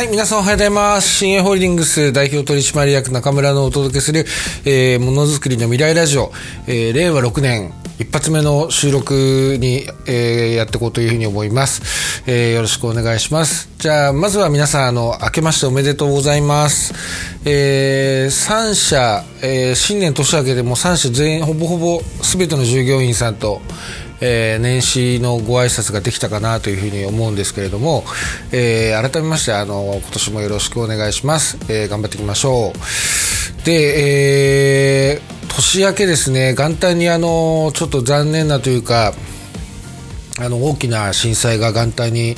はい、皆さんおはようございます。新鋭ホールディングス代表取締役中村のお届けする、えー、ものづくりの未来ラジオ、えー、令和6年一発目の収録に、えー、やっていこうというふうに思います、えー。よろしくお願いします。じゃあ、まずは皆さん、あの、明けましておめでとうございます。えー、3社、えー、新年年明けでも3社全員、ほぼほぼ全ての従業員さんと、えー、年始のご挨拶ができたかなというふうに思うんですけれども、えー、改めましてあの今年もよろしくお願いします、えー、頑張っていきましょう。で、え、年明けですね元旦にあのちょっと残念なというかあの大きな震災が元旦に、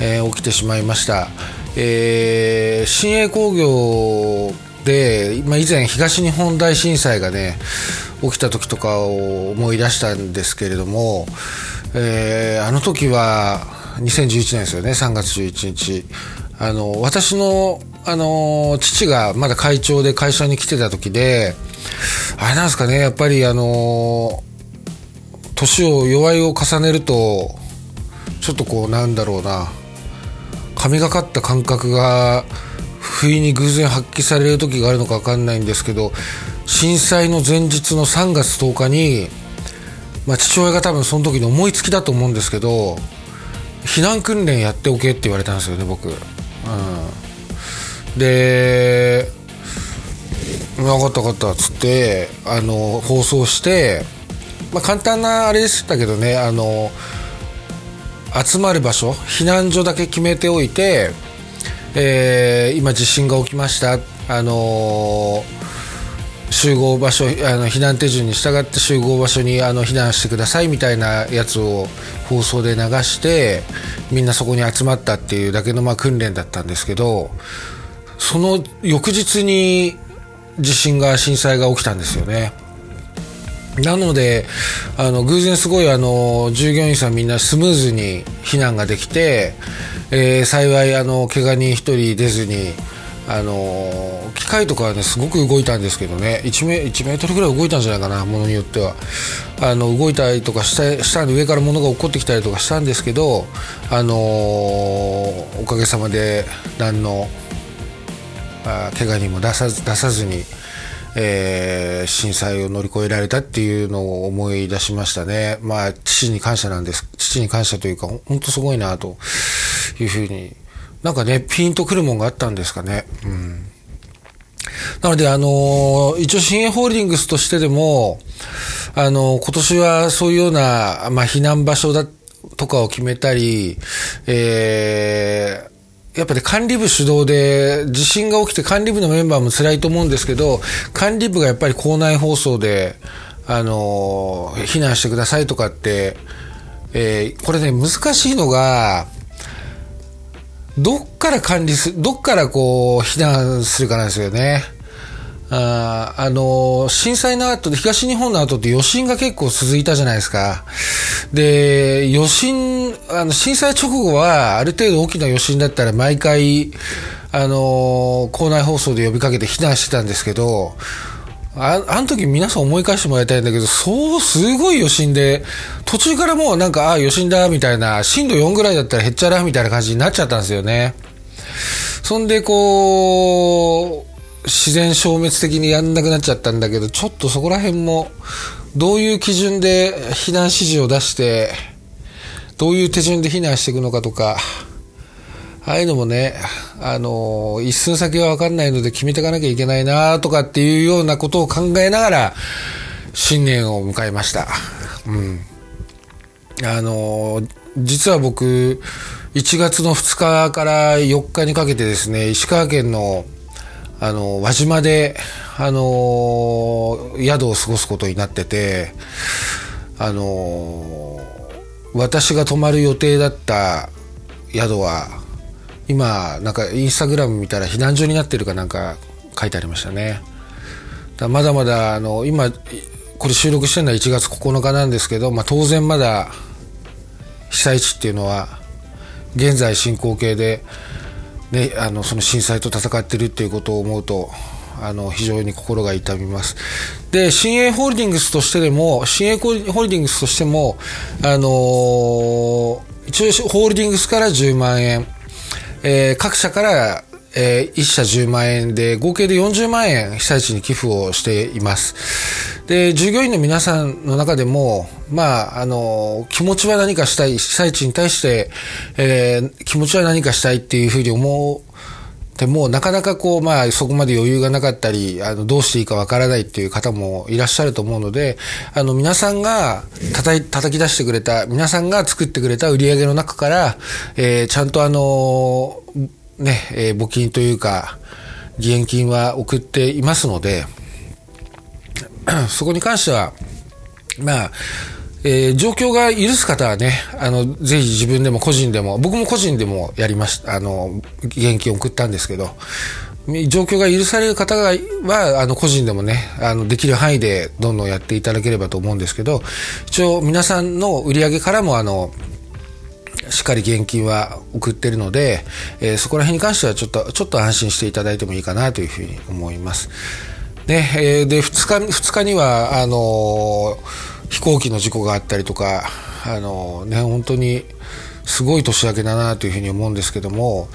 え、起きてしまいました、えー、新鋭工業で、まあ、以前東日本大震災がね起きた時とかを思い出したんですけれども、えー、あの時は2011年ですよね3月11日。あの私のあの父がまだ会長で会社に来てた時であれなんですかねやっぱりあの年を弱いを重ねるとちょっとこうなんだろうな神がかった感覚が不意に偶然発揮される時があるのか分かんないんですけど震災の前日の3月10日に、まあ、父親が多分その時に思いつきだと思うんですけど避難訓練やっておけって言われたんですよね僕。うん、で分かった分かったっつってあの放送して、まあ、簡単なあれでしたけどねあの集まる場所避難所だけ決めておいてえー、今地震が起きましたあのー、集合場所あの避難手順に従って集合場所にあの避難してくださいみたいなやつを放送で流してみんなそこに集まったっていうだけのまあ訓練だったんですけどその翌日に地震が震災が起きたんですよね。なのであの偶然すごいあの従業員さんみんなスムーズに避難ができて、えー、幸いあの怪我人1人出ずにあの機械とかはねすごく動いたんですけどね1メ ,1 メートルぐらい動いたんじゃないかなものによってはあの動いたりとかしたしたんで上から物が落っこってきたりとかしたんですけどあのおかげさまで何のあ怪我にも出さず出さずに。えー、震災を乗り越えられたっていうのを思い出しましたね。まあ、父に感謝なんです。父に感謝というか、本当すごいな、というふうに。なんかね、ピンとくるもんがあったんですかね。うん。なので、あの、一応、新鋭ホールディングスとしてでも、あの、今年はそういうような、まあ、避難場所だとかを決めたり、えー、やっぱり管理部主導で、地震が起きて管理部のメンバーも辛いと思うんですけど、管理部がやっぱり校内放送で、あの、避難してくださいとかって、えー、これね、難しいのが、どっから管理する、どっからこう、避難するかなんですよね。ああの、震災の後で、東日本の後って余震が結構続いたじゃないですか。で、余震、あの、震災直後は、ある程度大きな余震だったら毎回、あの、校内放送で呼びかけて避難してたんですけど、ああの時皆さん思い返してもらいたいんだけど、そう、すごい余震で、途中からもうなんか、ああ、余震だ、みたいな、震度4ぐらいだったらへっちゃら、みたいな感じになっちゃったんですよね。そんで、こう、自然消滅的にやんなくなっちゃったんだけど、ちょっとそこら辺も、どういう基準で避難指示を出して、どういう手順で避難していくのかとか、ああいうのもね、あの、一寸先はわかんないので決めていかなきゃいけないなとかっていうようなことを考えながら、新年を迎えました。うん。あの、実は僕、1月の2日から4日にかけてですね、石川県のあの、輪島で、あの、宿を過ごすことになってて、あの、私が泊まる予定だった宿は、今、なんかインスタグラム見たら避難所になってるかなんか書いてありましたね。だまだまだ、あの、今、これ収録してるのは1月9日なんですけど、まあ当然まだ被災地っていうのは現在進行形で、ね、あのその震災と戦ってるっていうことを思うとあの非常に心が痛みます。で、新鋭ホールディングスとしてでも、新鋭ホールディングスとしても、あのー、一応ホールディングスから10万円、えー、各社から、えー、1社10万円で、合計で40万円被災地に寄付をしています。で、従業員の皆さんの中でも、まあ、あの、気持ちは何かしたい、被災地に対して、えー、気持ちは何かしたいっていうふうに思う、でもなかなかこう、まあ、そこまで余裕がなかったり、あの、どうしていいかわからないっていう方もいらっしゃると思うので、あの、皆さんが叩い、叩き出してくれた、皆さんが作ってくれた売り上げの中から、えー、ちゃんとあの、ね、えー、募金というか、義援金は送っていますので、そこに関しては、まあ、えー、状況が許す方はね、あの、ぜひ自分でも個人でも、僕も個人でもやりました、あの、現金を送ったんですけど、状況が許される方は、あの、個人でもね、あの、できる範囲でどんどんやっていただければと思うんですけど、一応皆さんの売り上げからも、あの、しっかり現金は送ってるので、えー、そこら辺に関してはちょっと、ちょっと安心していただいてもいいかなというふうに思います。ね、えー、で、二日、二日には、あのー飛行機の事故があったりとか、あのね、本当に、すごい年明けだなというふうに思うんですけども、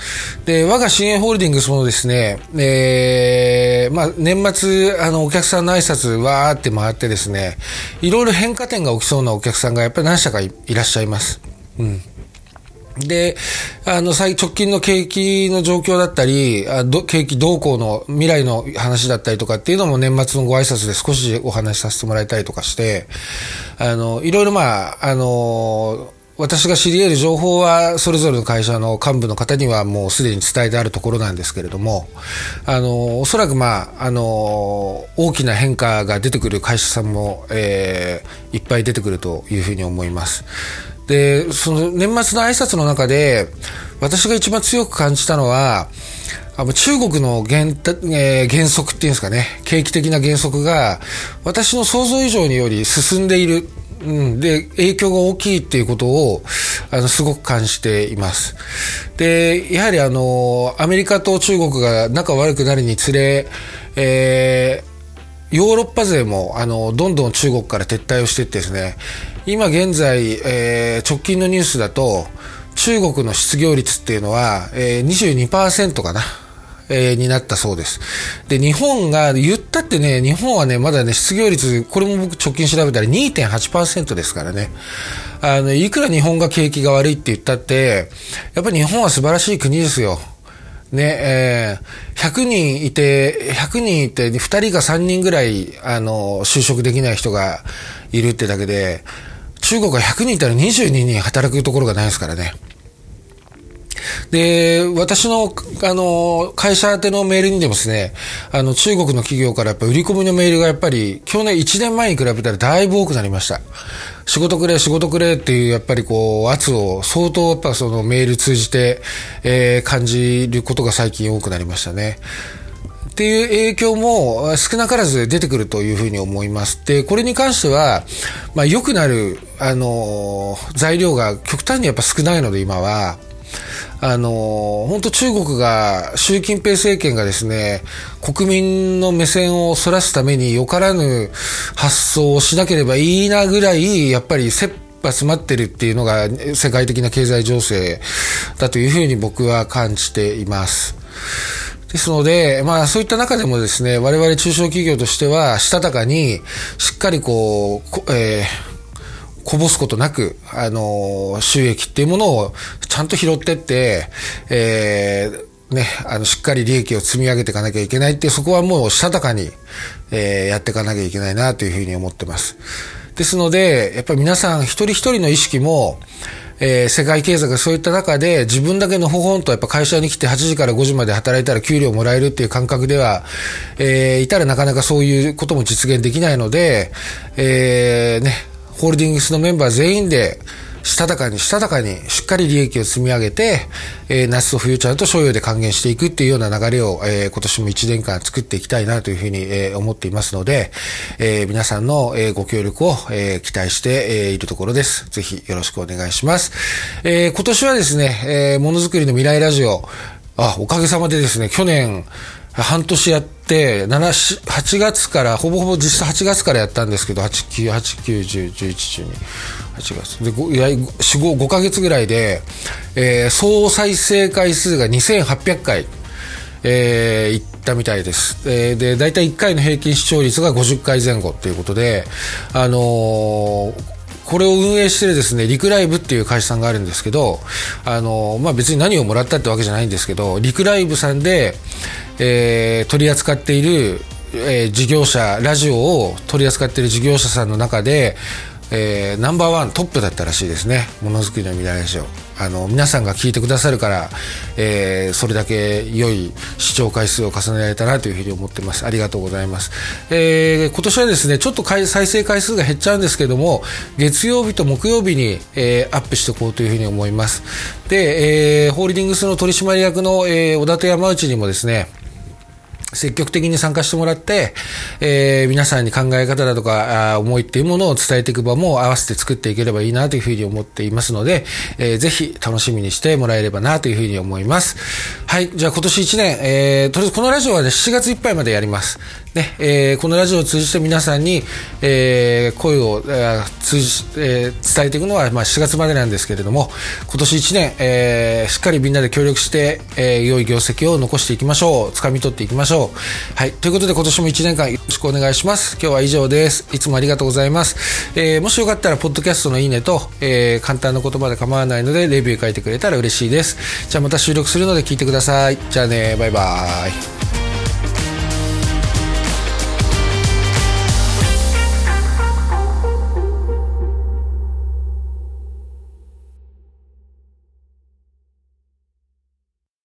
で、我が新鋭ホールディングスもですね、えー、まあ、年末、あの、お客さんの挨拶わーって回ってですね、いろいろ変化点が起きそうなお客さんがやっぱり何社かいらっしゃいます。うん。で、あの、最直近の景気の状況だったり、あど景気動向の未来の話だったりとかっていうのも年末のご挨拶で少しお話しさせてもらいたりとかして、あの、いろいろまあ、あの、私が知り得る情報は、それぞれの会社の幹部の方にはもうすでに伝えてあるところなんですけれども、あの、おそらくまあ、あの、大きな変化が出てくる会社さんも、えー、いっぱい出てくるというふうに思います。で、その年末の挨拶の中で、私が一番強く感じたのは、あの中国の原,、えー、原則っていうんですかね、景気的な原則が、私の想像以上により進んでいる。うん、で、影響が大きいっていうことを、あの、すごく感じています。で、やはりあの、アメリカと中国が仲悪くなるにつれ、えー、ヨーロッパ勢も、あの、どんどん中国から撤退をしていってですね、今現在、えー、直近のニュースだと、中国の失業率っていうのは、えー、22%かな。えー、になったそうです。で、日本が、言ったってね、日本はね、まだね、失業率、これも僕直近調べたら2.8%ですからね。あの、いくら日本が景気が悪いって言ったって、やっぱり日本は素晴らしい国ですよ。ね、えー、100人いて、100人いて、2人か3人ぐらい、あの、就職できない人がいるってだけで、中国は100人いたら22人働くところがないですからね。で、私の、あの、会社宛てのメールにでもですね、あの、中国の企業からやっぱ売り込みのメールがやっぱり、去年1年前に比べたらだいぶ多くなりました。仕事くれ、仕事くれっていう、やっぱりこう、圧を相当やっぱそのメール通じて、えー、感じることが最近多くなりましたね。っていう影響も少なからず出てくるというふうに思います。で、これに関しては、まあ、良くなる、あの、材料が極端にやっぱ少ないので、今は。あの、本当中国が、習近平政権がですね、国民の目線をそらすためによからぬ発想をしなければいいなぐらい、やっぱり切羽詰まってるっていうのが世界的な経済情勢だというふうに僕は感じています。ですので、まあそういった中でもですね、我々中小企業としては、したたかに、しっかりこう、えー、こぼすことなく、あの、収益っていうものをちゃんと拾ってって、えー、ね、あの、しっかり利益を積み上げていかなきゃいけないって、そこはもうしたたかに、えー、やっていかなきゃいけないなというふうに思ってます。ですので、やっぱり皆さん一人一人の意識も、えー、世界経済がそういった中で自分だけのほほんとやっぱ会社に来て8時から5時まで働いたら給料もらえるっていう感覚では、えー、いたらなかなかそういうことも実現できないので、えー、ね、ホールディングスのメンバー全員で、したたかにしたたかにしっかり利益を積み上げて、えー、夏と冬ちゃんと所有で還元していくっていうような流れを、えー、今年も1年間作っていきたいなというふうに、えー、思っていますので、え、皆さんの、え、ご協力を、え、期待して、え、いるところです。ぜひよろしくお願いします。え、今年はですね、え、ものづくりの未来ラジオ、あ、おかげさまでですね、去年、半年やって、7、8月から、ほぼほぼ実質8月からやったんですけど、8、9、8、9、10、11、12、8月。で、4、5、5ヶ月ぐらいで、えー、総再生回数が2800回、えー、いったみたいです。えー、で、大体1回の平均視聴率が50回前後っていうことで、あのーこれを運営してるですね、リクライブっていう会社さんがあるんですけど、あの、まあ、別に何をもらったってわけじゃないんですけど、リクライブさんで、えー、取り扱っている、えー、事業者、ラジオを取り扱っている事業者さんの中で、えー、ナンバーワントップだったらしいですね。ものづくりの未来ラジオ。あの皆さんが聞いてくださるから、えー、それだけ良い視聴回数を重ねられたなというふうに思ってますありがとうございます、えー、今年はですねちょっと再生回数が減っちゃうんですけども月曜日と木曜日に、えー、アップしていこうというふうに思いますで、えー、ホールディングスの取締役の、えー、小田と山内にもですね積極的に参加してもらって、えー、皆さんに考え方だとか、思いっていうものを伝えていく場も合わせて作っていければいいなというふうに思っていますので、えー、ぜひ楽しみにしてもらえればなというふうに思います。はい。じゃあ今年1年、えー、とりあえずこのラジオはね、7月いっぱいまでやります。ね、えー、このラジオを通じて皆さんに、えー、声を、えー、通じ、えー、伝えていくのは、まあ、7月までなんですけれども、今年1年、えー、しっかりみんなで協力して、えー、良い業績を残していきましょう。掴み取っていきましょう。はい。ということで今年も1年間よろしくお願いします。今日は以上です。いつもありがとうございます。えー、もしよかったら、ポッドキャストのいいねと、えー、簡単な言葉で構わないので、レビュー書いてくれたら嬉しいです。じゃあまた収録するので聞いてください。じゃあね、バイバーイ。